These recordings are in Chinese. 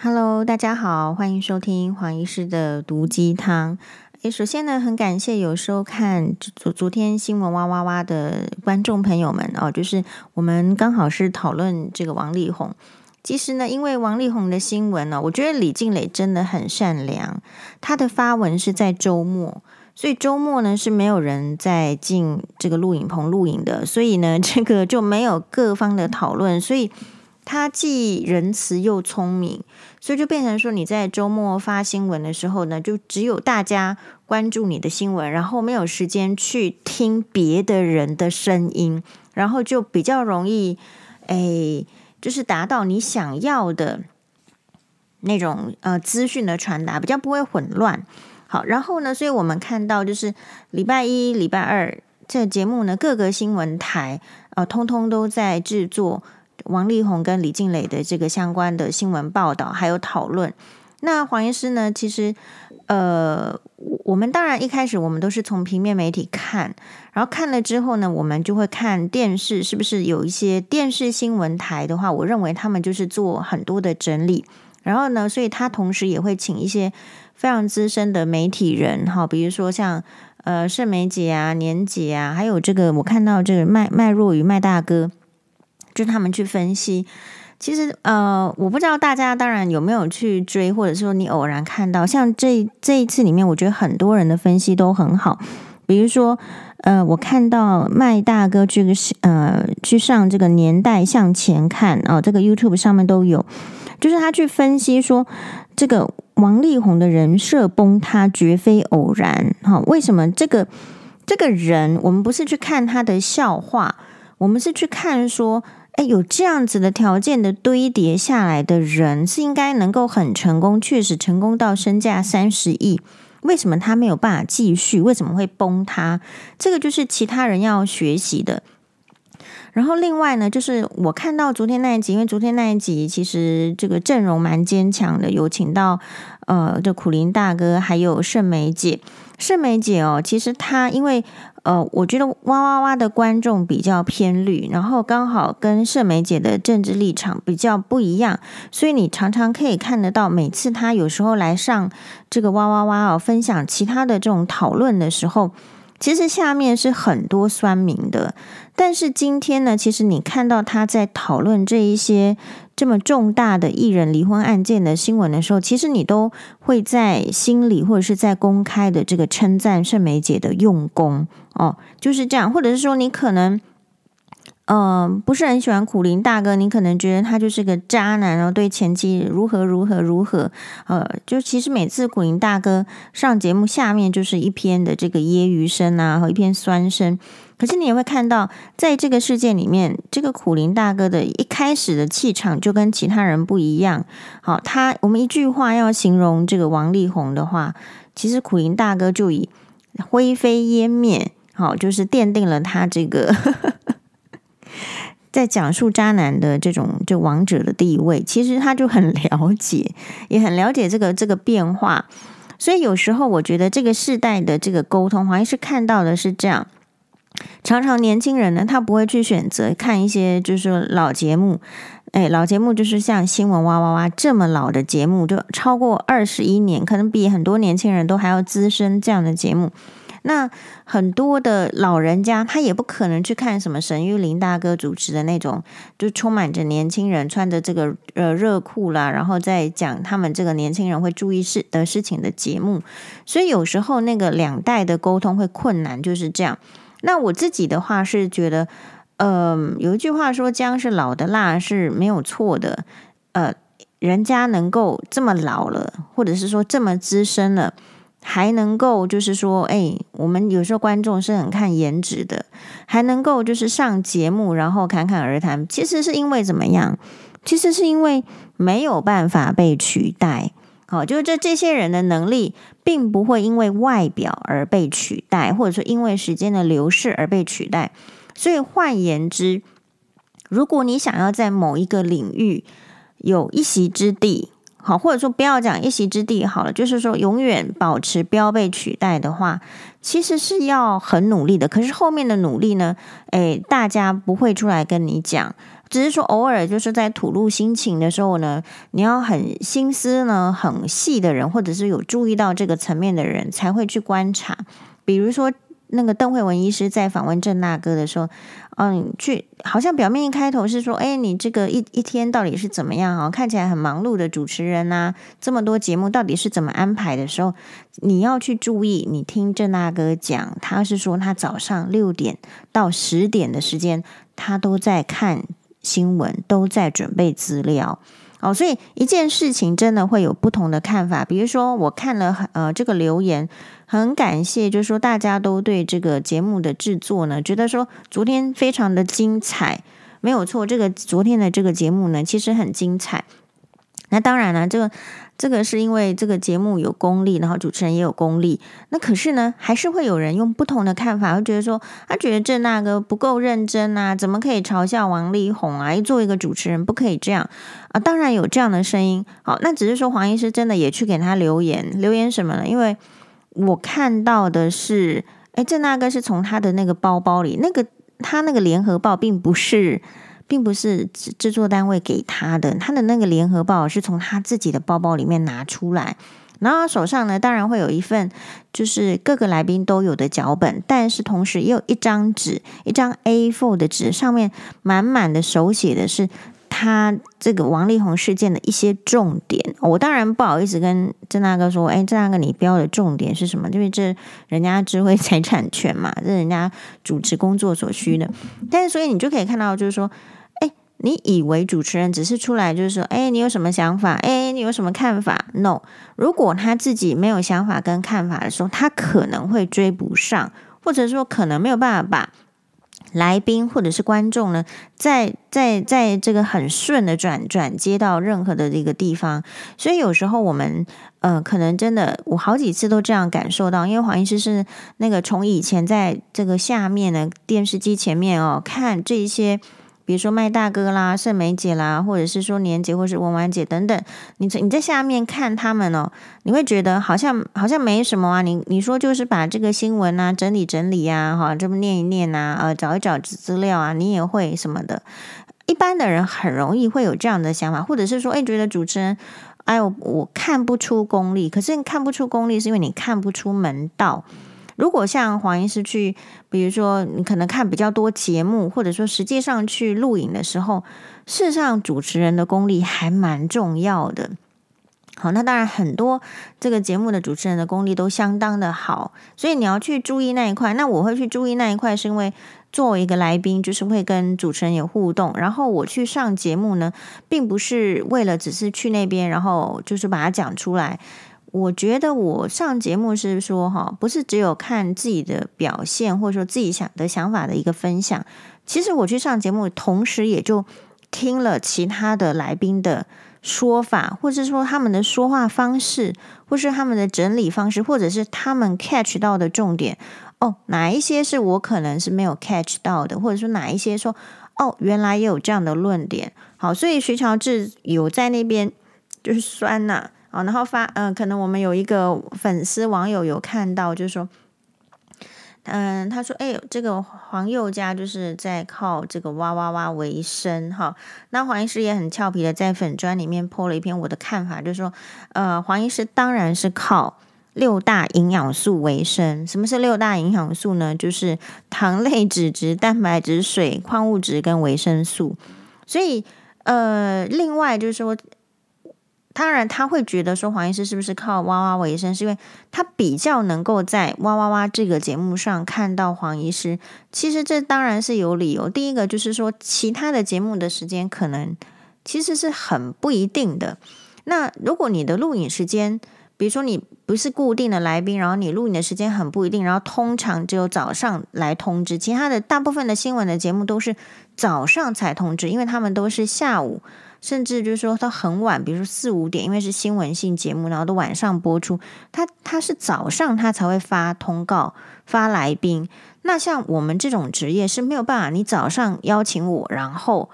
Hello，大家好，欢迎收听黄医师的毒鸡汤。诶，首先呢，很感谢有收看昨昨天新闻哇哇哇的观众朋友们哦，就是我们刚好是讨论这个王力宏。其实呢，因为王力宏的新闻呢，我觉得李静蕾真的很善良，他的发文是在周末，所以周末呢是没有人在进这个录影棚录影的，所以呢，这个就没有各方的讨论，所以。他既仁慈又聪明，所以就变成说，你在周末发新闻的时候呢，就只有大家关注你的新闻，然后没有时间去听别的人的声音，然后就比较容易，哎，就是达到你想要的那种呃资讯的传达，比较不会混乱。好，然后呢，所以我们看到就是礼拜一、礼拜二这节目呢，各个新闻台呃，通通都在制作。王力宏跟李静蕾的这个相关的新闻报道还有讨论，那黄医师呢？其实，呃，我们当然一开始我们都是从平面媒体看，然后看了之后呢，我们就会看电视，是不是有一些电视新闻台的话，我认为他们就是做很多的整理，然后呢，所以他同时也会请一些非常资深的媒体人，哈，比如说像呃盛梅姐啊、年姐啊，还有这个我看到这个麦麦若愚麦大哥。就他们去分析，其实呃，我不知道大家当然有没有去追，或者说你偶然看到，像这这一次里面，我觉得很多人的分析都很好。比如说，呃，我看到麦大哥这个呃去上这个年代向前看啊，哦，这个 YouTube 上面都有，就是他去分析说，这个王力宏的人设崩塌绝非偶然。哈，为什么这个这个人，我们不是去看他的笑话，我们是去看说。哎，有这样子的条件的堆叠下来的人，是应该能够很成功，确实成功到身价三十亿。为什么他没有办法继续？为什么会崩塌？这个就是其他人要学习的。然后另外呢，就是我看到昨天那一集，因为昨天那一集其实这个阵容蛮坚强的，有请到呃，这苦苓大哥还有盛梅姐。盛梅姐哦，其实她因为。呃，我觉得哇哇哇的观众比较偏绿，然后刚好跟盛梅姐的政治立场比较不一样，所以你常常可以看得到，每次她有时候来上这个哇哇哇哦，分享其他的这种讨论的时候，其实下面是很多酸民的。但是今天呢，其实你看到他在讨论这一些。这么重大的艺人离婚案件的新闻的时候，其实你都会在心里或者是在公开的这个称赞盛梅姐的用功哦，就是这样，或者是说你可能，嗯、呃，不是很喜欢苦苓大哥，你可能觉得他就是个渣男，然后对前妻如何如何如何，呃，就其实每次苦苓大哥上节目，下面就是一篇的这个揶揄声啊，和一篇酸声。可是你也会看到，在这个事件里面，这个苦苓大哥的一开始的气场就跟其他人不一样。好，他我们一句话要形容这个王力宏的话，其实苦苓大哥就以灰飞烟灭，好，就是奠定了他这个 在讲述渣男的这种这王者的地位。其实他就很了解，也很了解这个这个变化。所以有时候我觉得这个世代的这个沟通，好像是看到的是这样。常常年轻人呢，他不会去选择看一些就是老节目，哎，老节目就是像新闻哇哇哇这么老的节目，就超过二十一年，可能比很多年轻人都还要资深这样的节目。那很多的老人家，他也不可能去看什么沈玉林大哥主持的那种，就充满着年轻人穿着这个呃热裤啦，然后再讲他们这个年轻人会注意事的事情的节目。所以有时候那个两代的沟通会困难，就是这样。那我自己的话是觉得，嗯、呃，有一句话说“姜是老的辣”是没有错的。呃，人家能够这么老了，或者是说这么资深了，还能够就是说，哎，我们有时候观众是很看颜值的，还能够就是上节目，然后侃侃而谈，其实是因为怎么样？其实是因为没有办法被取代。好，就是这这些人的能力，并不会因为外表而被取代，或者说因为时间的流逝而被取代。所以换言之，如果你想要在某一个领域有一席之地，好，或者说不要讲一席之地好了，就是说永远保持不要被取代的话，其实是要很努力的。可是后面的努力呢，诶，大家不会出来跟你讲。只是说偶尔就是在吐露心情的时候呢，你要很心思呢很细的人，或者是有注意到这个层面的人，才会去观察。比如说那个邓惠文医师在访问郑大哥的时候，嗯，去好像表面一开头是说，哎，你这个一一天到底是怎么样啊？看起来很忙碌的主持人呐，这么多节目到底是怎么安排的时候，你要去注意，你听郑大哥讲，他是说他早上六点到十点的时间，他都在看。新闻都在准备资料哦，所以一件事情真的会有不同的看法。比如说，我看了呃这个留言，很感谢，就是说大家都对这个节目的制作呢，觉得说昨天非常的精彩，没有错。这个昨天的这个节目呢，其实很精彩。那当然了，这个这个是因为这个节目有功力，然后主持人也有功力。那可是呢，还是会有人用不同的看法，会觉得说，他觉得郑大哥不够认真啊，怎么可以嘲笑王力宏啊？一做一个主持人不可以这样啊！当然有这样的声音。好，那只是说黄医师真的也去给他留言，留言什么呢？因为我看到的是，诶，郑大哥是从他的那个包包里，那个他那个联合报并不是。并不是制制作单位给他的，他的那个联合报是从他自己的包包里面拿出来，然后手上呢，当然会有一份就是各个来宾都有的脚本，但是同时也有一张纸，一张 A4 的纸，上面满满的手写的是他这个王力宏事件的一些重点。我当然不好意思跟郑大哥说，哎，郑大哥你标的重点是什么？因为这人家智慧财产权嘛，这人家主持工作所需的。但是所以你就可以看到，就是说。你以为主持人只是出来就是说，哎，你有什么想法？哎，你有什么看法？No，如果他自己没有想法跟看法的时候，他可能会追不上，或者说可能没有办法把来宾或者是观众呢，在在在这个很顺的转转接到任何的这个地方。所以有时候我们呃，可能真的我好几次都这样感受到，因为黄医师是那个从以前在这个下面的电视机前面哦，看这些。比如说麦大哥啦、盛梅姐啦，或者是说年姐，或是文婉姐等等，你你在下面看他们哦，你会觉得好像好像没什么啊。你你说就是把这个新闻啊整理整理啊，哈，这么念一念啊，呃，找一找资料啊，你也会什么的。一般的人很容易会有这样的想法，或者是说，哎，觉得主持人，哎，我看不出功力。可是你看不出功力，是因为你看不出门道。如果像黄医师去，比如说你可能看比较多节目，或者说实际上去录影的时候，事实上主持人的功力还蛮重要的。好，那当然很多这个节目的主持人的功力都相当的好，所以你要去注意那一块。那我会去注意那一块，是因为作为一个来宾，就是会跟主持人有互动。然后我去上节目呢，并不是为了只是去那边，然后就是把它讲出来。我觉得我上节目是说哈，不是只有看自己的表现，或者说自己想的想法的一个分享。其实我去上节目，同时也就听了其他的来宾的说法，或者是说他们的说话方式，或是他们的整理方式，或者是他们 catch 到的重点。哦，哪一些是我可能是没有 catch 到的，或者说哪一些说哦，原来也有这样的论点。好，所以徐乔治有在那边就是酸呐、哦，然后发，嗯、可能我们有一个粉丝网友有看到，就是说，嗯、他说，哎，这个黄宥嘉就是在靠这个哇哇哇为生，哈。那黄医师也很俏皮的在粉砖里面泼了一篇我的看法，就是说，呃，黄医师当然是靠六大营养素为生。什么是六大营养素呢？就是糖类、脂质、蛋白质、水、矿物质跟维生素。所以，呃，另外就是说。当然，他会觉得说黄医师是不是靠哇哇为生，是因为他比较能够在哇哇哇这个节目上看到黄医师。其实这当然是有理由。第一个就是说，其他的节目的时间可能其实是很不一定的。那如果你的录影时间，比如说你不是固定的来宾，然后你录影的时间很不一定，然后通常只有早上来通知，其他的大部分的新闻的节目都是早上才通知，因为他们都是下午。甚至就是说，他很晚，比如说四五点，因为是新闻性节目，然后都晚上播出。他他是早上他才会发通告发来宾。那像我们这种职业是没有办法，你早上邀请我，然后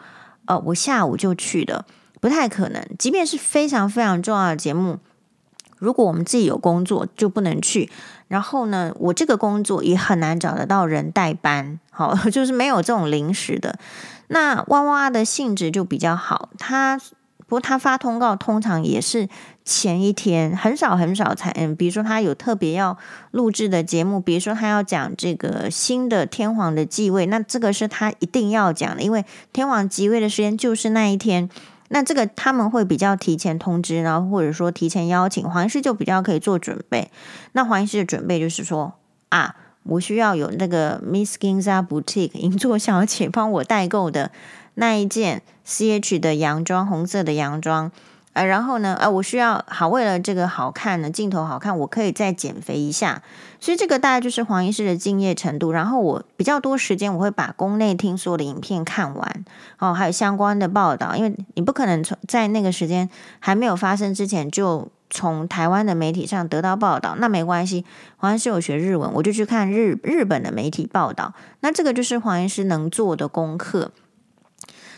呃我下午就去的，不太可能。即便是非常非常重要的节目，如果我们自己有工作，就不能去。然后呢，我这个工作也很难找得到人代班，好，就是没有这种临时的。那哇哇的性质就比较好，他不过他发通告通常也是前一天，很少很少才嗯，比如说他有特别要录制的节目，比如说他要讲这个新的天皇的继位，那这个是他一定要讲的，因为天皇即位的时间就是那一天。那这个他们会比较提前通知，然后或者说提前邀请黄医师，就比较可以做准备。那黄医师的准备就是说啊，我需要有那个 Miss Ginza Boutique 银座小姐帮我代购的那一件 CH 的洋装，红色的洋装。呃，然后呢，呃，我需要好，为了这个好看呢，镜头好看，我可以再减肥一下。所以这个大概就是黄医师的敬业程度。然后我比较多时间，我会把宫内听说的影片看完，哦，还有相关的报道，因为你不可能从在那个时间还没有发生之前就从台湾的媒体上得到报道，那没关系。黄医师有学日文，我就去看日日本的媒体报道。那这个就是黄医师能做的功课。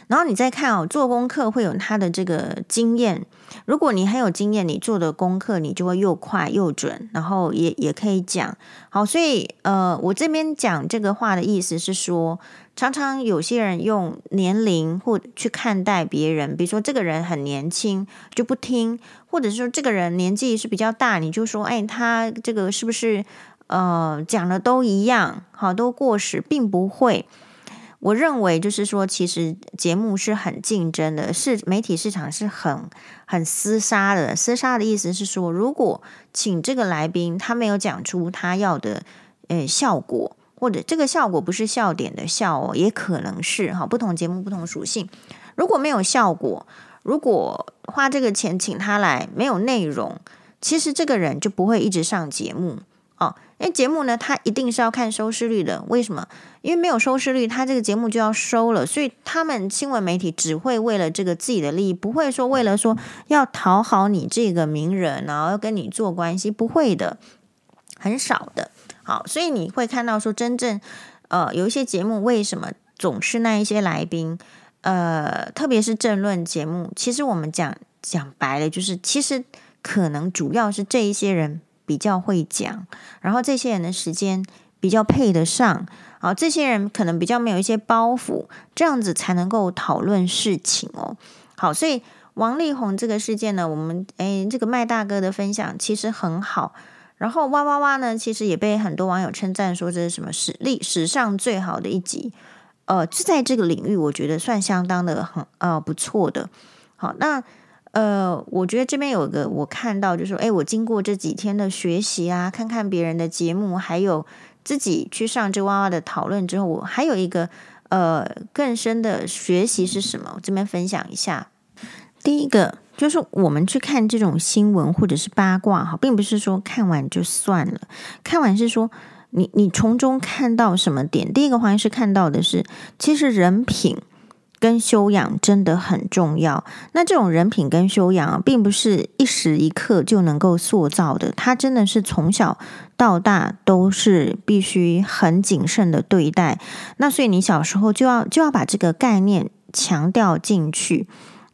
然后你再看哦，做功课会有他的这个经验。如果你很有经验，你做的功课你就会又快又准，然后也也可以讲好。所以呃，我这边讲这个话的意思是说，常常有些人用年龄或去看待别人，比如说这个人很年轻就不听，或者是说这个人年纪是比较大，你就说哎，他这个是不是呃讲的都一样，好，都过时，并不会。我认为就是说，其实节目是很竞争的，是媒体市场是很很厮杀的。厮杀的意思是说，如果请这个来宾他没有讲出他要的呃效果，或者这个效果不是笑点的笑哦，也可能是哈，不同节目不同属性。如果没有效果，如果花这个钱请他来没有内容，其实这个人就不会一直上节目哦。因为节目呢，他一定是要看收视率的。为什么？因为没有收视率，他这个节目就要收了。所以他们新闻媒体只会为了这个自己的利益，不会说为了说要讨好你这个名人，然后要跟你做关系，不会的，很少的。好，所以你会看到说，真正呃有一些节目为什么总是那一些来宾，呃，特别是政论节目，其实我们讲讲白了，就是其实可能主要是这一些人。比较会讲，然后这些人的时间比较配得上，好，这些人可能比较没有一些包袱，这样子才能够讨论事情哦。好，所以王力宏这个事件呢，我们诶，这个麦大哥的分享其实很好，然后哇哇哇呢，其实也被很多网友称赞说这是什么史历史上最好的一集，呃，就在这个领域，我觉得算相当的很呃不错的。好，那。呃，我觉得这边有个我看到，就是说，哎，我经过这几天的学习啊，看看别人的节目，还有自己去上这哇哇的讨论之后，我还有一个呃更深的学习是什么？我这边分享一下。第一个就是我们去看这种新闻或者是八卦哈，并不是说看完就算了，看完是说你你从中看到什么点？第一个好像是看到的是，其实人品。跟修养真的很重要。那这种人品跟修养啊，并不是一时一刻就能够塑造的。它真的是从小到大都是必须很谨慎的对待。那所以你小时候就要就要把这个概念强调进去。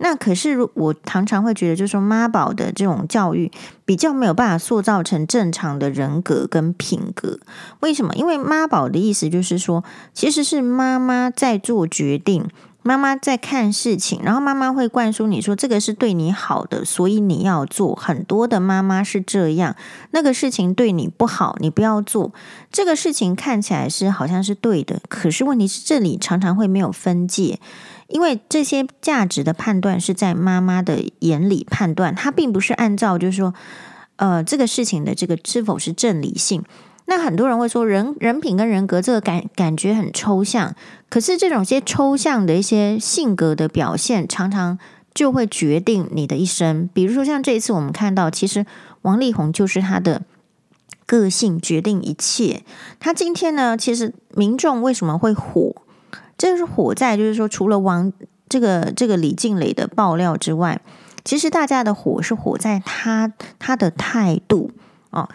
那可是我常常会觉得，就是说妈宝的这种教育比较没有办法塑造成正常的人格跟品格。为什么？因为妈宝的意思就是说，其实是妈妈在做决定。妈妈在看事情，然后妈妈会灌输你说这个是对你好的，所以你要做。很多的妈妈是这样，那个事情对你不好，你不要做。这个事情看起来是好像是对的，可是问题是这里常常会没有分界，因为这些价值的判断是在妈妈的眼里判断，她并不是按照就是说，呃，这个事情的这个是否是正理性。那很多人会说人人品跟人格这个感感觉很抽象，可是这种些抽象的一些性格的表现，常常就会决定你的一生。比如说像这一次我们看到，其实王力宏就是他的个性决定一切。他今天呢，其实民众为什么会火？这是火在就是说，除了王这个这个李静蕾的爆料之外，其实大家的火是火在他他的态度哦。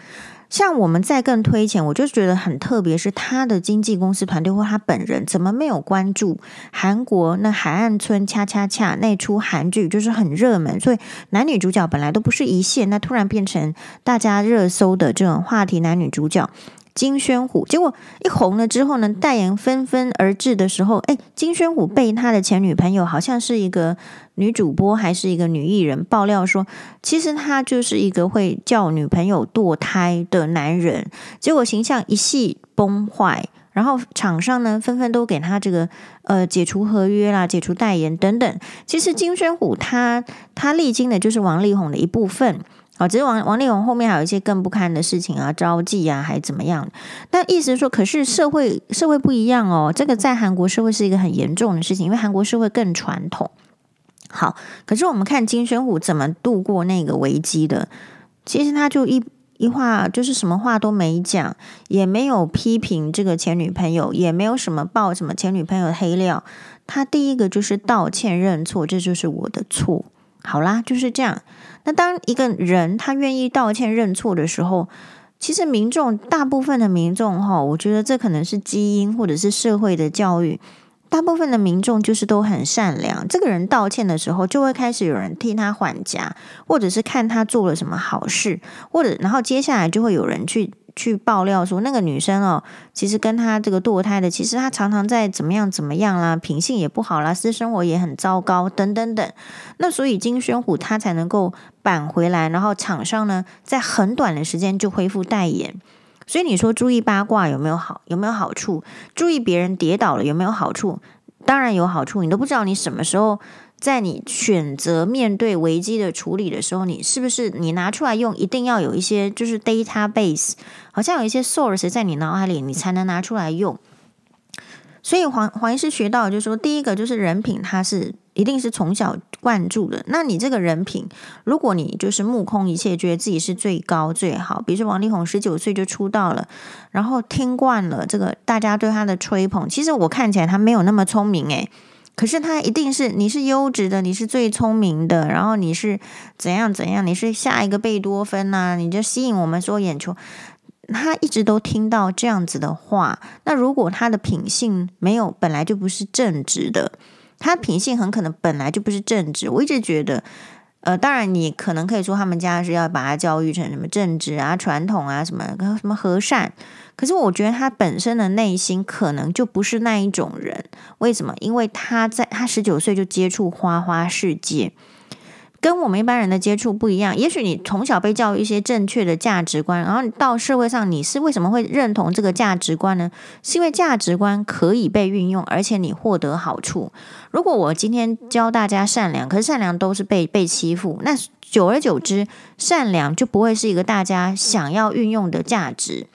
像我们再更推前，我就觉得很特别，是他的经纪公司团队或他本人怎么没有关注韩国那海岸村恰恰恰那出韩剧，就是很热门，所以男女主角本来都不是一线，那突然变成大家热搜的这种话题，男女主角。金宣虎，结果一红了之后呢，代言纷纷而至的时候，哎，金宣虎被他的前女朋友，好像是一个女主播还是一个女艺人爆料说，其实他就是一个会叫女朋友堕胎的男人，结果形象一系崩坏，然后厂商呢纷纷都给他这个呃解除合约啦、解除代言等等。其实金宣虎他他历经的就是王力宏的一部分。啊，只是王王力宏后面还有一些更不堪的事情啊，招妓啊，还怎么样？但意思是说，可是社会社会不一样哦，这个在韩国社会是一个很严重的事情，因为韩国社会更传统。好，可是我们看金宣虎怎么度过那个危机的，其实他就一一话就是什么话都没讲，也没有批评这个前女朋友，也没有什么爆什么前女朋友黑料，他第一个就是道歉认错，这就是我的错。好啦，就是这样。那当一个人他愿意道歉认错的时候，其实民众大部分的民众哈，我觉得这可能是基因或者是社会的教育。大部分的民众就是都很善良。这个人道歉的时候，就会开始有人替他还价，或者是看他做了什么好事，或者然后接下来就会有人去。去爆料说那个女生哦，其实跟她这个堕胎的，其实她常常在怎么样怎么样啦，品性也不好啦，私生活也很糟糕，等等等。那所以金宣虎他才能够扳回来，然后厂商呢在很短的时间就恢复代言。所以你说注意八卦有没有好？有没有好处？注意别人跌倒了有没有好处？当然有好处，你都不知道你什么时候。在你选择面对危机的处理的时候，你是不是你拿出来用，一定要有一些就是 database，好像有一些 source 在你脑海里，你才能拿出来用。所以黄黄医师学到就是说，第一个就是人品，他是一定是从小灌注的。那你这个人品，如果你就是目空一切，觉得自己是最高最好，比如说王力宏十九岁就出道了，然后听惯了这个大家对他的吹捧，其实我看起来他没有那么聪明诶。可是他一定是你是优质的，你是最聪明的，然后你是怎样怎样，你是下一个贝多芬呐，你就吸引我们说眼球。他一直都听到这样子的话，那如果他的品性没有本来就不是正直的，他品性很可能本来就不是正直。我一直觉得，呃，当然你可能可以说他们家是要把他教育成什么正直啊、传统啊、什么什么和善。可是我觉得他本身的内心可能就不是那一种人，为什么？因为他在他十九岁就接触花花世界，跟我们一般人的接触不一样。也许你从小被教育一些正确的价值观，然后到社会上，你是为什么会认同这个价值观呢？是因为价值观可以被运用，而且你获得好处。如果我今天教大家善良，可是善良都是被被欺负，那久而久之，善良就不会是一个大家想要运用的价值。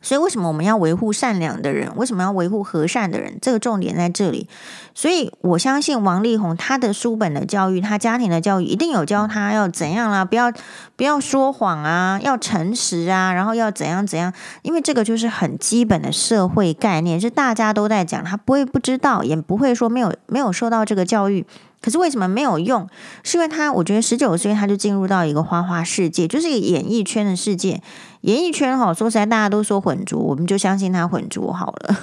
所以，为什么我们要维护善良的人？为什么要维护和善的人？这个重点在这里。所以我相信王力宏他的书本的教育，他家庭的教育一定有教他要怎样啦，不要不要说谎啊，要诚实啊，然后要怎样怎样。因为这个就是很基本的社会概念，是大家都在讲，他不会不知道，也不会说没有没有受到这个教育。可是为什么没有用？是因为他，我觉得十九岁他就进入到一个花花世界，就是一个演艺圈的世界。演艺圈哈，说实在，大家都说混浊，我们就相信他混浊好了。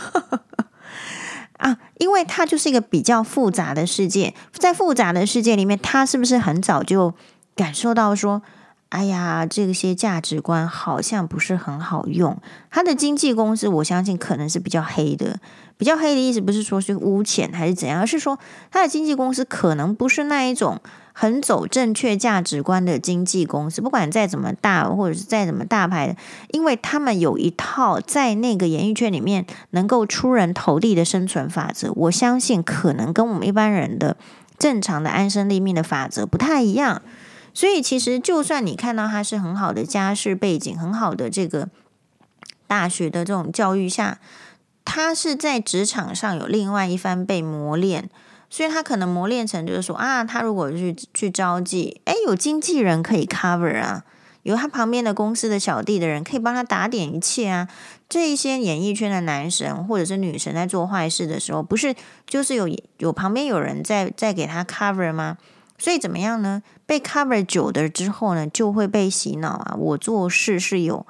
啊，因为他就是一个比较复杂的世界，在复杂的世界里面，他是不是很早就感受到说，哎呀，这些价值观好像不是很好用？他的经纪公司，我相信可能是比较黑的。比较黑的意思不是说是污钱还是怎样，而是说他的经纪公司可能不是那一种很走正确价值观的经纪公司。不管再怎么大，或者是再怎么大牌的，因为他们有一套在那个演艺圈里面能够出人头地的生存法则。我相信可能跟我们一般人的正常的安身立命的法则不太一样。所以其实就算你看到他是很好的家世背景，很好的这个大学的这种教育下。他是在职场上有另外一番被磨练，所以他可能磨练成就是说啊，他如果去去招妓，诶，有经纪人可以 cover 啊，有他旁边的公司的小弟的人可以帮他打点一切啊。这一些演艺圈的男神或者是女神在做坏事的时候，不是就是有有旁边有人在在给他 cover 吗？所以怎么样呢？被 cover 久的之后呢，就会被洗脑啊。我做事是有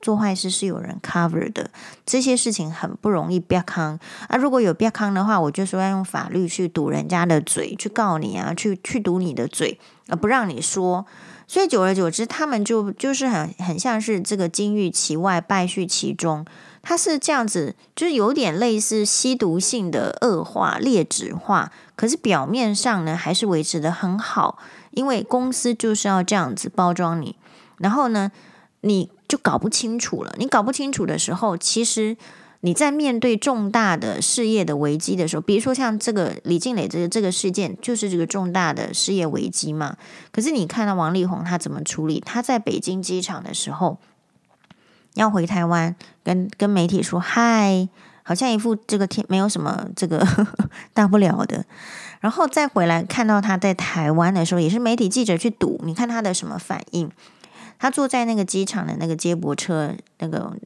做坏事是有人 cover 的，这些事情很不容易曝光啊。如果有曝光的话，我就说要用法律去堵人家的嘴，去告你啊，去去堵你的嘴，而不让你说。所以久而久之，他们就就是很很像是这个金玉其外，败絮其中。他是这样子，就是有点类似吸毒性的恶化、劣质化，可是表面上呢，还是维持得很好，因为公司就是要这样子包装你，然后呢，你就搞不清楚了。你搞不清楚的时候，其实你在面对重大的事业的危机的时候，比如说像这个李静蕾这个这个事件，就是这个重大的事业危机嘛。可是你看到王力宏他怎么处理？他在北京机场的时候。要回台湾，跟跟媒体说嗨，好像一副这个天没有什么这个呵呵 大不了的，然后再回来看到他在台湾的时候，也是媒体记者去堵，你看他的什么反应？他坐在那个机场的那个接驳车那个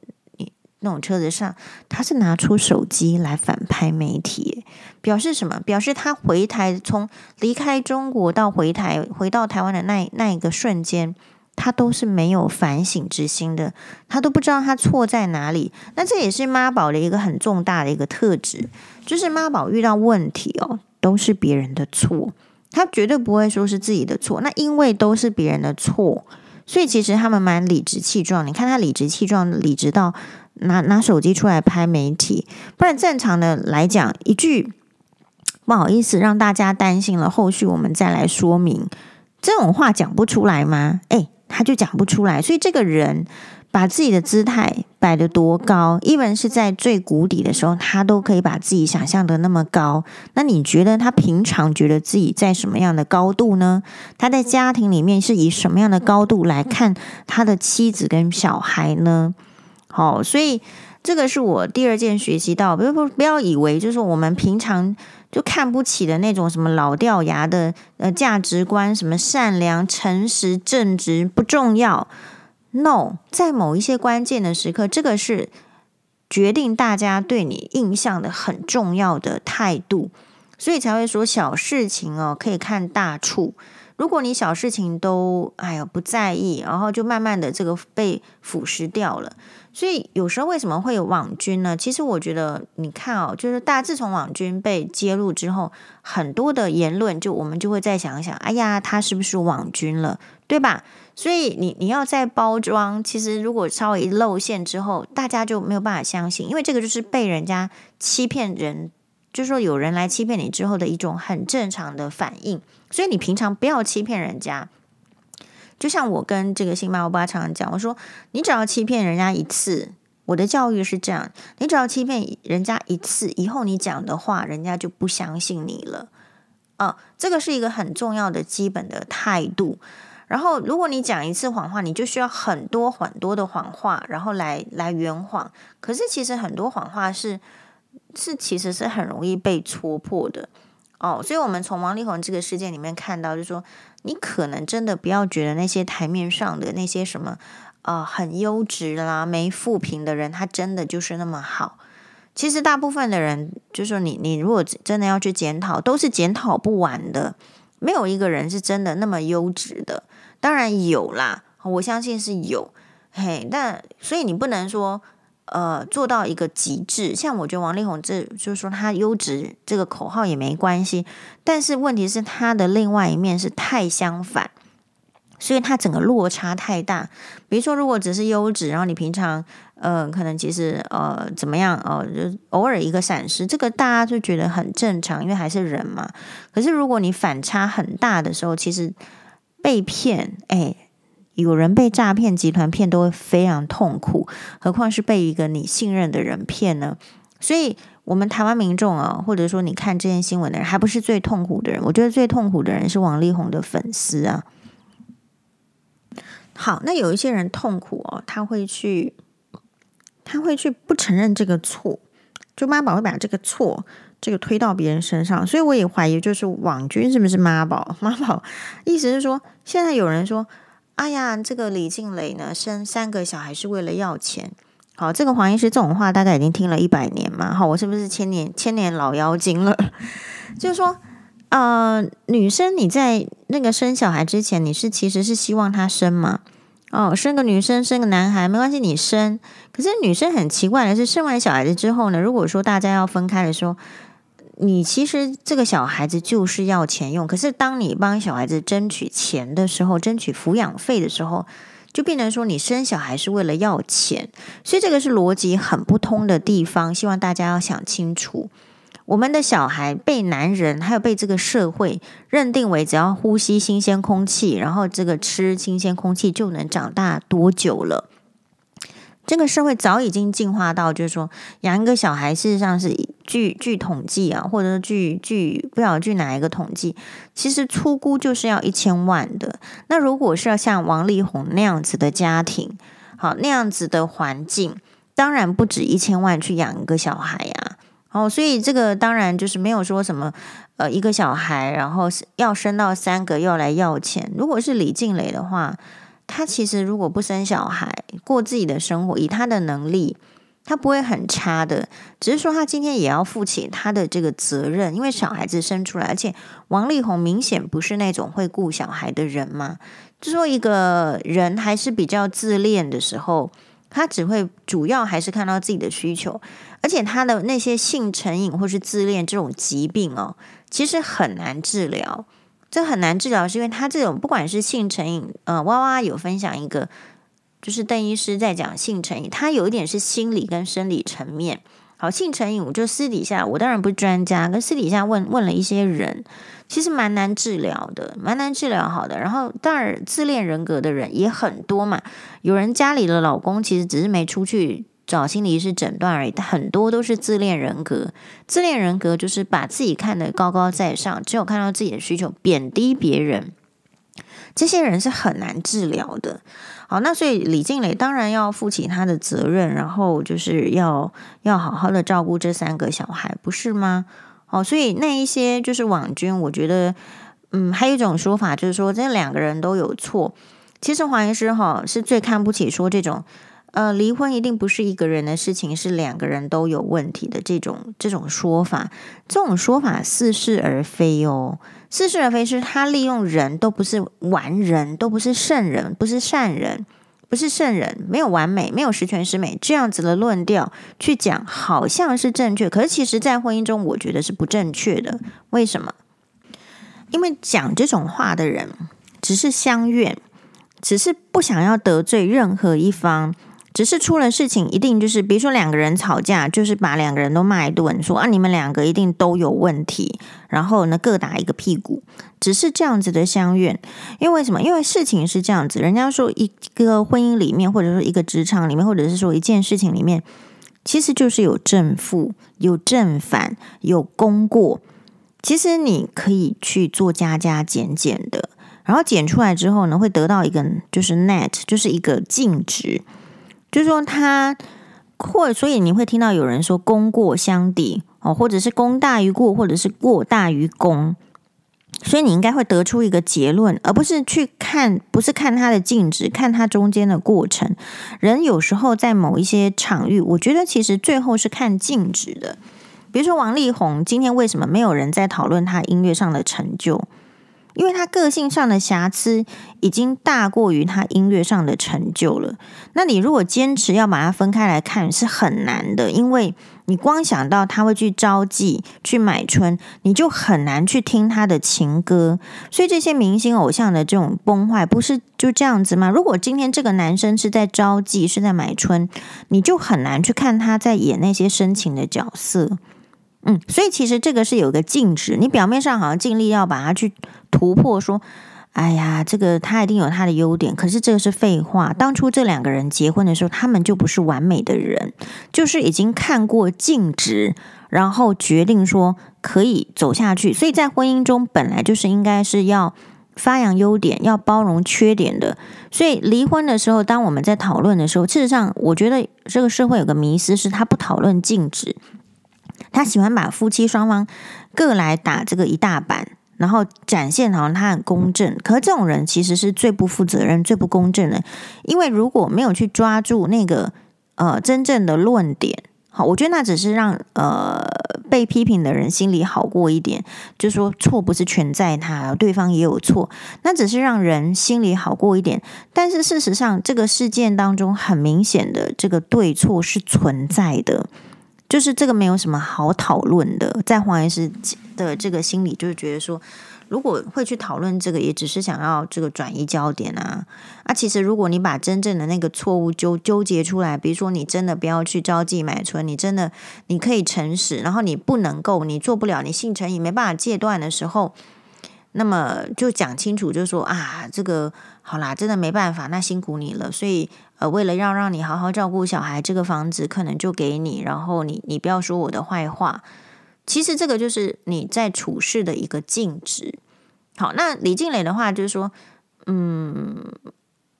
那种车子上，他是拿出手机来反拍媒体，表示什么？表示他回台从离开中国到回台回到台湾的那那一个瞬间。他都是没有反省之心的，他都不知道他错在哪里。那这也是妈宝的一个很重大的一个特质，就是妈宝遇到问题哦，都是别人的错，他绝对不会说是自己的错。那因为都是别人的错，所以其实他们蛮理直气壮。你看他理直气壮，理直到拿拿手机出来拍媒体，不然正常的来讲，一句不好意思让大家担心了，后续我们再来说明，这种话讲不出来吗？诶。他就讲不出来，所以这个人把自己的姿态摆得多高，even 是在最谷底的时候，他都可以把自己想象得那么高。那你觉得他平常觉得自己在什么样的高度呢？他在家庭里面是以什么样的高度来看他的妻子跟小孩呢？好，所以这个是我第二件学习到，不不不要以为就是我们平常。就看不起的那种什么老掉牙的呃价值观，什么善良、诚实、正直不重要。No，在某一些关键的时刻，这个是决定大家对你印象的很重要的态度，所以才会说小事情哦可以看大处。如果你小事情都哎呀不在意，然后就慢慢的这个被腐蚀掉了。所以有时候为什么会有网军呢？其实我觉得，你看哦，就是大自从网军被揭露之后，很多的言论，就我们就会再想一想，哎呀，他是不是网军了，对吧？所以你你要在包装，其实如果稍微一露馅之后，大家就没有办法相信，因为这个就是被人家欺骗人，就说有人来欺骗你之后的一种很正常的反应。所以你平常不要欺骗人家。就像我跟这个新妈欧巴常常讲，我说你只要欺骗人家一次，我的教育是这样，你只要欺骗人家一次，以后你讲的话，人家就不相信你了。啊，这个是一个很重要的基本的态度。然后，如果你讲一次谎话，你就需要很多很多的谎话，然后来来圆谎。可是其实很多谎话是是其实是很容易被戳破的。哦，所以我们从王力宏这个事件里面看到，就是说。你可能真的不要觉得那些台面上的那些什么，呃，很优质啦、没负评的人，他真的就是那么好。其实大部分的人，就是说你你如果真的要去检讨，都是检讨不完的，没有一个人是真的那么优质的。当然有啦，我相信是有，嘿，但所以你不能说。呃，做到一个极致，像我觉得王力宏这就是说他优质这个口号也没关系，但是问题是他的另外一面是太相反，所以他整个落差太大。比如说，如果只是优质，然后你平常呃可能其实呃怎么样哦，就、偶尔一个闪失，这个大家就觉得很正常，因为还是人嘛。可是如果你反差很大的时候，其实被骗，哎。有人被诈骗集团骗都会非常痛苦，何况是被一个你信任的人骗呢？所以，我们台湾民众啊，或者说你看这件新闻的人，还不是最痛苦的人。我觉得最痛苦的人是王力宏的粉丝啊。好，那有一些人痛苦哦，他会去，他会去不承认这个错，就妈宝会把这个错这个推到别人身上。所以我也怀疑，就是网军是不是妈宝？妈宝意思是说，现在有人说。哎呀，这个李静蕾呢，生三个小孩是为了要钱。好，这个黄医师这种话大概已经听了一百年嘛。好，我是不是千年千年老妖精了？就是说，呃，女生你在那个生小孩之前，你是其实是希望她生嘛？哦，生个女生，生个男孩没关系，你生。可是女生很奇怪的是，生完小孩子之后呢，如果说大家要分开的时候，你其实这个小孩子就是要钱用。可是当你帮小孩子争取钱的时候，争取抚养费的时候，就变成说你生小孩是为了要钱。所以这个是逻辑很不通的地方，希望大家要想清楚。我们的小孩被男人还有被这个社会认定为只要呼吸新鲜空气，然后这个吃新鲜空气就能长大多久了？这个社会早已经进化到，就是说养一个小孩，事实上是据据统计啊，或者说据据不晓得据哪一个统计，其实出估就是要一千万的。那如果是要像王力宏那样子的家庭，好，那样子的环境，当然不止一千万去养一个小孩呀。哦，所以这个当然就是没有说什么，呃，一个小孩然后要生到三个要来要钱。如果是李静蕾的话。他其实如果不生小孩，过自己的生活，以他的能力，他不会很差的。只是说他今天也要负起他的这个责任，因为小孩子生出来，而且王力宏明显不是那种会顾小孩的人嘛。就说一个人还是比较自恋的时候，他只会主要还是看到自己的需求，而且他的那些性成瘾或是自恋这种疾病哦，其实很难治疗。这很难治疗，是因为他这种不管是性成瘾，呃，哇哇有分享一个，就是邓医师在讲性成瘾，他有一点是心理跟生理层面。好，性成瘾，我就私底下，我当然不是专家，跟私底下问问了一些人，其实蛮难治疗的，蛮难治疗好的。然后，当然自恋人格的人也很多嘛，有人家里的老公其实只是没出去。找心理医师诊断而已，很多都是自恋人格。自恋人格就是把自己看得高高在上，只有看到自己的需求，贬低别人。这些人是很难治疗的。好，那所以李静蕾当然要负起他的责任，然后就是要要好好的照顾这三个小孩，不是吗？哦，所以那一些就是网军，我觉得，嗯，还有一种说法就是说，这两个人都有错。其实黄医师哈是最看不起说这种。呃，离婚一定不是一个人的事情，是两个人都有问题的这种这种说法，这种说法似是而非哦，似是而非是他利用人都不是完人，都不是圣人，不是善人，不是圣人，没有完美，没有十全十美这样子的论调去讲，好像是正确，可是其实在婚姻中，我觉得是不正确的。为什么？因为讲这种话的人只是相怨，只是不想要得罪任何一方。只是出了事情，一定就是，比如说两个人吵架，就是把两个人都骂一顿，说啊，你们两个一定都有问题，然后呢，各打一个屁股，只是这样子的相怨。因为什么？因为事情是这样子，人家说一个婚姻里面，或者说一个职场里面，或者是说一件事情里面，其实就是有正负、有正反、有功过。其实你可以去做加加减减的，然后减出来之后呢，会得到一个就是 net，就是一个净值。就是说他或所以你会听到有人说功过相抵哦，或者是功大于过，或者是过大于功，所以你应该会得出一个结论，而不是去看，不是看他的静止，看他中间的过程。人有时候在某一些场域，我觉得其实最后是看静止的。比如说王力宏，今天为什么没有人在讨论他音乐上的成就？因为他个性上的瑕疵已经大过于他音乐上的成就了。那你如果坚持要把它分开来看，是很难的。因为你光想到他会去招妓、去买春，你就很难去听他的情歌。所以这些明星偶像的这种崩坏，不是就这样子吗？如果今天这个男生是在招妓、是在买春，你就很难去看他在演那些深情的角色。嗯，所以其实这个是有个净值，你表面上好像尽力要把它去突破，说，哎呀，这个他一定有他的优点，可是这个是废话。当初这两个人结婚的时候，他们就不是完美的人，就是已经看过净值，然后决定说可以走下去。所以在婚姻中本来就是应该是要发扬优点，要包容缺点的。所以离婚的时候，当我们在讨论的时候，事实上，我觉得这个社会有个迷思，是他不讨论净值。他喜欢把夫妻双方各来打这个一大板，然后展现好像他很公正。可是这种人其实是最不负责任、最不公正的，因为如果没有去抓住那个呃真正的论点好，我觉得那只是让呃被批评的人心里好过一点，就说错不是全在他，对方也有错，那只是让人心里好过一点。但是事实上，这个事件当中很明显的这个对错是存在的，就是这个没有什么好讨论的，在黄医师的这个心里就是觉得说。如果会去讨论这个，也只是想要这个转移焦点啊啊！其实，如果你把真正的那个错误纠纠结出来，比如说你真的不要去招妓买春，你真的你可以诚实，然后你不能够，你做不了，你性成瘾没办法戒断的时候，那么就讲清楚，就说啊，这个好啦，真的没办法，那辛苦你了。所以呃，为了要让你好好照顾小孩，这个房子可能就给你，然后你你不要说我的坏话。其实这个就是你在处事的一个尽职。好，那李静蕾的话就是说，嗯，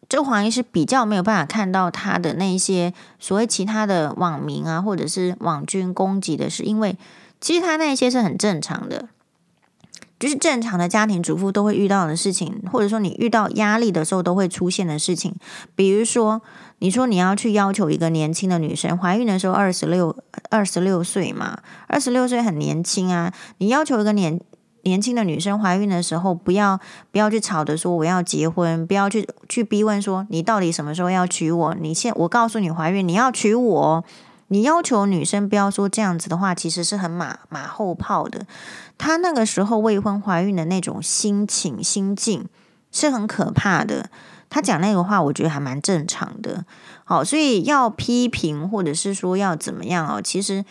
这个黄医师比较没有办法看到他的那些所谓其他的网民啊，或者是网军攻击的，是因为其实他那些是很正常的，就是正常的家庭主妇都会遇到的事情，或者说你遇到压力的时候都会出现的事情，比如说。你说你要去要求一个年轻的女生怀孕的时候二十六二十六岁嘛，二十六岁很年轻啊。你要求一个年年轻的女生怀孕的时候，不要不要去吵着说我要结婚，不要去去逼问说你到底什么时候要娶我？你现我告诉你怀孕你要娶我，你要求女生不要说这样子的话，其实是很马马后炮的。她那个时候未婚怀孕的那种心情心境是很可怕的。他讲那个话，我觉得还蛮正常的。好，所以要批评或者是说要怎么样哦，其实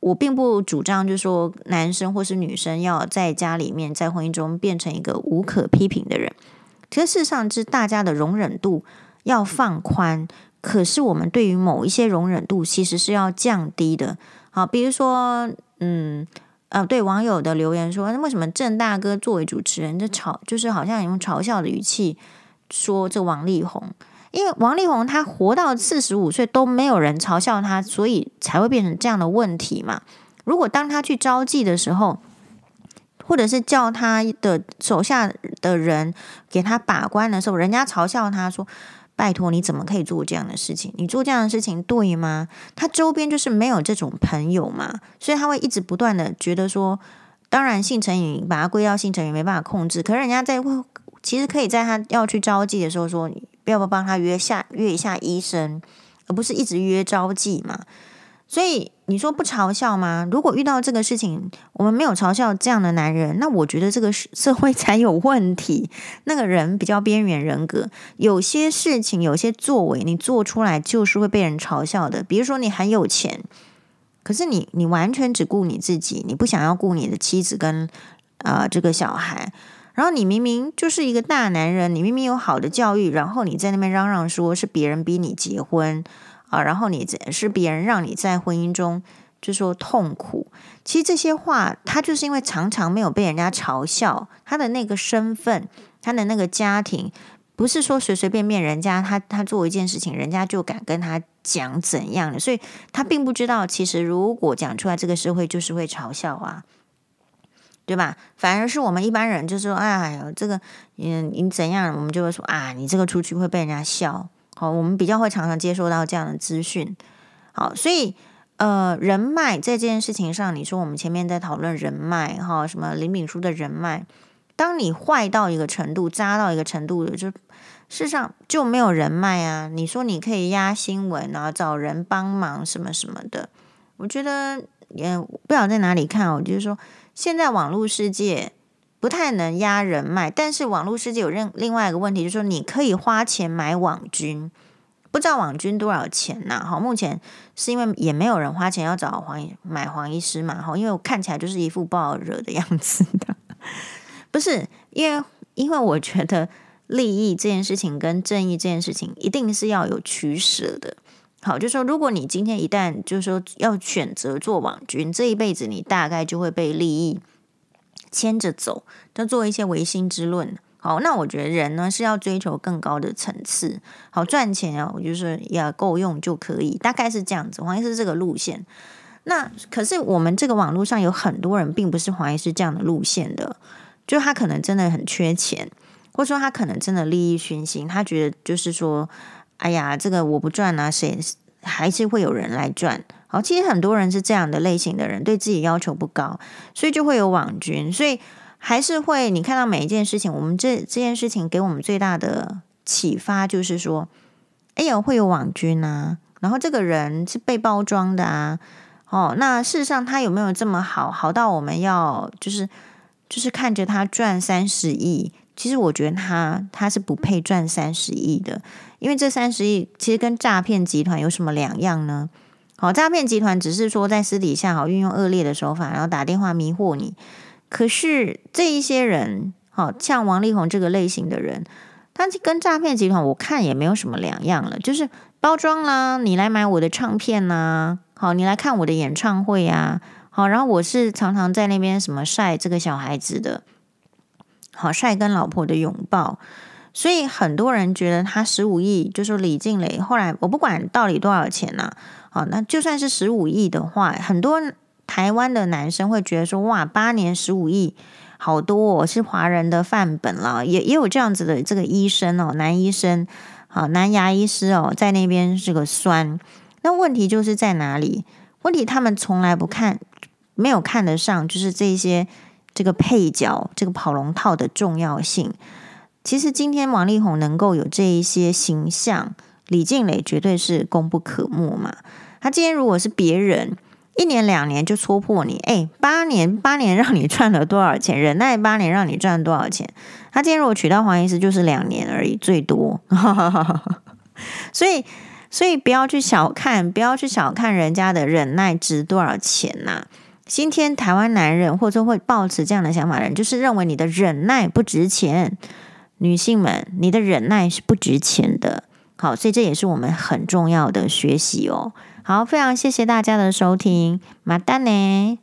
我并不主张，就是说男生或是女生要在家里面在婚姻中变成一个无可批评的人。其实事实上是大家的容忍度要放宽，可是我们对于某一些容忍度其实是要降低的。好，比如说，嗯，呃，对网友的留言说，那为什么郑大哥作为主持人，就嘲就是好像用嘲笑的语气。说这王力宏，因为王力宏他活到四十五岁都没有人嘲笑他，所以才会变成这样的问题嘛。如果当他去招妓的时候，或者是叫他的手下的人给他把关的时候，人家嘲笑他说：“拜托，你怎么可以做这样的事情？你做这样的事情对吗？”他周边就是没有这种朋友嘛，所以他会一直不断的觉得说，当然性成瘾把他归到性成瘾没办法控制，可是人家在其实可以在他要去招妓的时候说，要不要帮他约下约一下医生，而不是一直约招妓嘛。所以你说不嘲笑吗？如果遇到这个事情，我们没有嘲笑这样的男人，那我觉得这个社会才有问题。那个人比较边缘人格，有些事情、有些作为，你做出来就是会被人嘲笑的。比如说你很有钱，可是你你完全只顾你自己，你不想要顾你的妻子跟啊、呃、这个小孩。然后你明明就是一个大男人，你明明有好的教育，然后你在那边嚷嚷说是别人逼你结婚啊，然后你是别人让你在婚姻中就说痛苦。其实这些话，他就是因为常常没有被人家嘲笑，他的那个身份，他的那个家庭，不是说随随便便人家他他做一件事情，人家就敢跟他讲怎样的，所以他并不知道，其实如果讲出来，这个社会就是会嘲笑啊。对吧？反而是我们一般人就说：“哎呀，这个，嗯，你怎样？”我们就会说：“啊，你这个出去会被人家笑。”好，我们比较会常常接收到这样的资讯。好，所以呃，人脉在这件事情上，你说我们前面在讨论人脉哈，什么林炳书的人脉，当你坏到一个程度，渣到一个程度的，就世上就没有人脉啊。你说你可以压新闻啊，找人帮忙什么什么的，我觉得也不晓得在哪里看，我就是说。现在网络世界不太能压人脉，但是网络世界有另另外一个问题，就是说你可以花钱买网军，不知道网军多少钱呐？好，目前是因为也没有人花钱要找黄买黄医师嘛，哈，因为我看起来就是一副不好惹的样子的，不是因为因为我觉得利益这件事情跟正义这件事情一定是要有取舍的。好，就是说，如果你今天一旦就是说要选择做网军，这一辈子你大概就会被利益牵着走，就做一些唯心之论。好，那我觉得人呢是要追求更高的层次，好赚钱啊，我就是要够用就可以，大概是这样子。黄医师这个路线，那可是我们这个网络上有很多人并不是黄医师这样的路线的，就他可能真的很缺钱，或者说他可能真的利益熏心，他觉得就是说。哎呀，这个我不赚啊，谁还是会有人来赚？好，其实很多人是这样的类型的人，对自己要求不高，所以就会有网军。所以还是会，你看到每一件事情，我们这这件事情给我们最大的启发就是说，哎呀，会有网军啊，然后这个人是被包装的啊。哦，那事实上他有没有这么好，好到我们要就是就是看着他赚三十亿？其实我觉得他他是不配赚三十亿的，因为这三十亿其实跟诈骗集团有什么两样呢？好，诈骗集团只是说在私底下好运用恶劣的手法，然后打电话迷惑你。可是这一些人，好像王力宏这个类型的人，他跟诈骗集团我看也没有什么两样了，就是包装啦，你来买我的唱片啦，好，你来看我的演唱会啊，好，然后我是常常在那边什么晒这个小孩子的，好晒跟老婆的拥抱。所以很多人觉得他十五亿，就是李静蕾。后来我不管到底多少钱呐、啊。好，那就算是十五亿的话，很多台湾的男生会觉得说，哇，八年十五亿，好多哦，是华人的范本了。也也有这样子的这个医生哦，男医生，好，男牙医师哦，在那边是个酸。那问题就是在哪里？问题他们从来不看，没有看得上，就是这些这个配角，这个跑龙套的重要性。其实今天王力宏能够有这一些形象。李静蕾绝对是功不可没嘛。他今天如果是别人，一年两年就戳破你，哎，八年八年让你赚了多少钱？忍耐八年让你赚多少钱？他今天如果娶到黄医师，就是两年而已，最多。所以，所以不要去小看，不要去小看人家的忍耐值多少钱呐、今天台湾男人或者说会抱持这样的想法的人，就是认为你的忍耐不值钱。女性们，你的忍耐是不值钱的。好，所以这也是我们很重要的学习哦。好，非常谢谢大家的收听，马丹呢。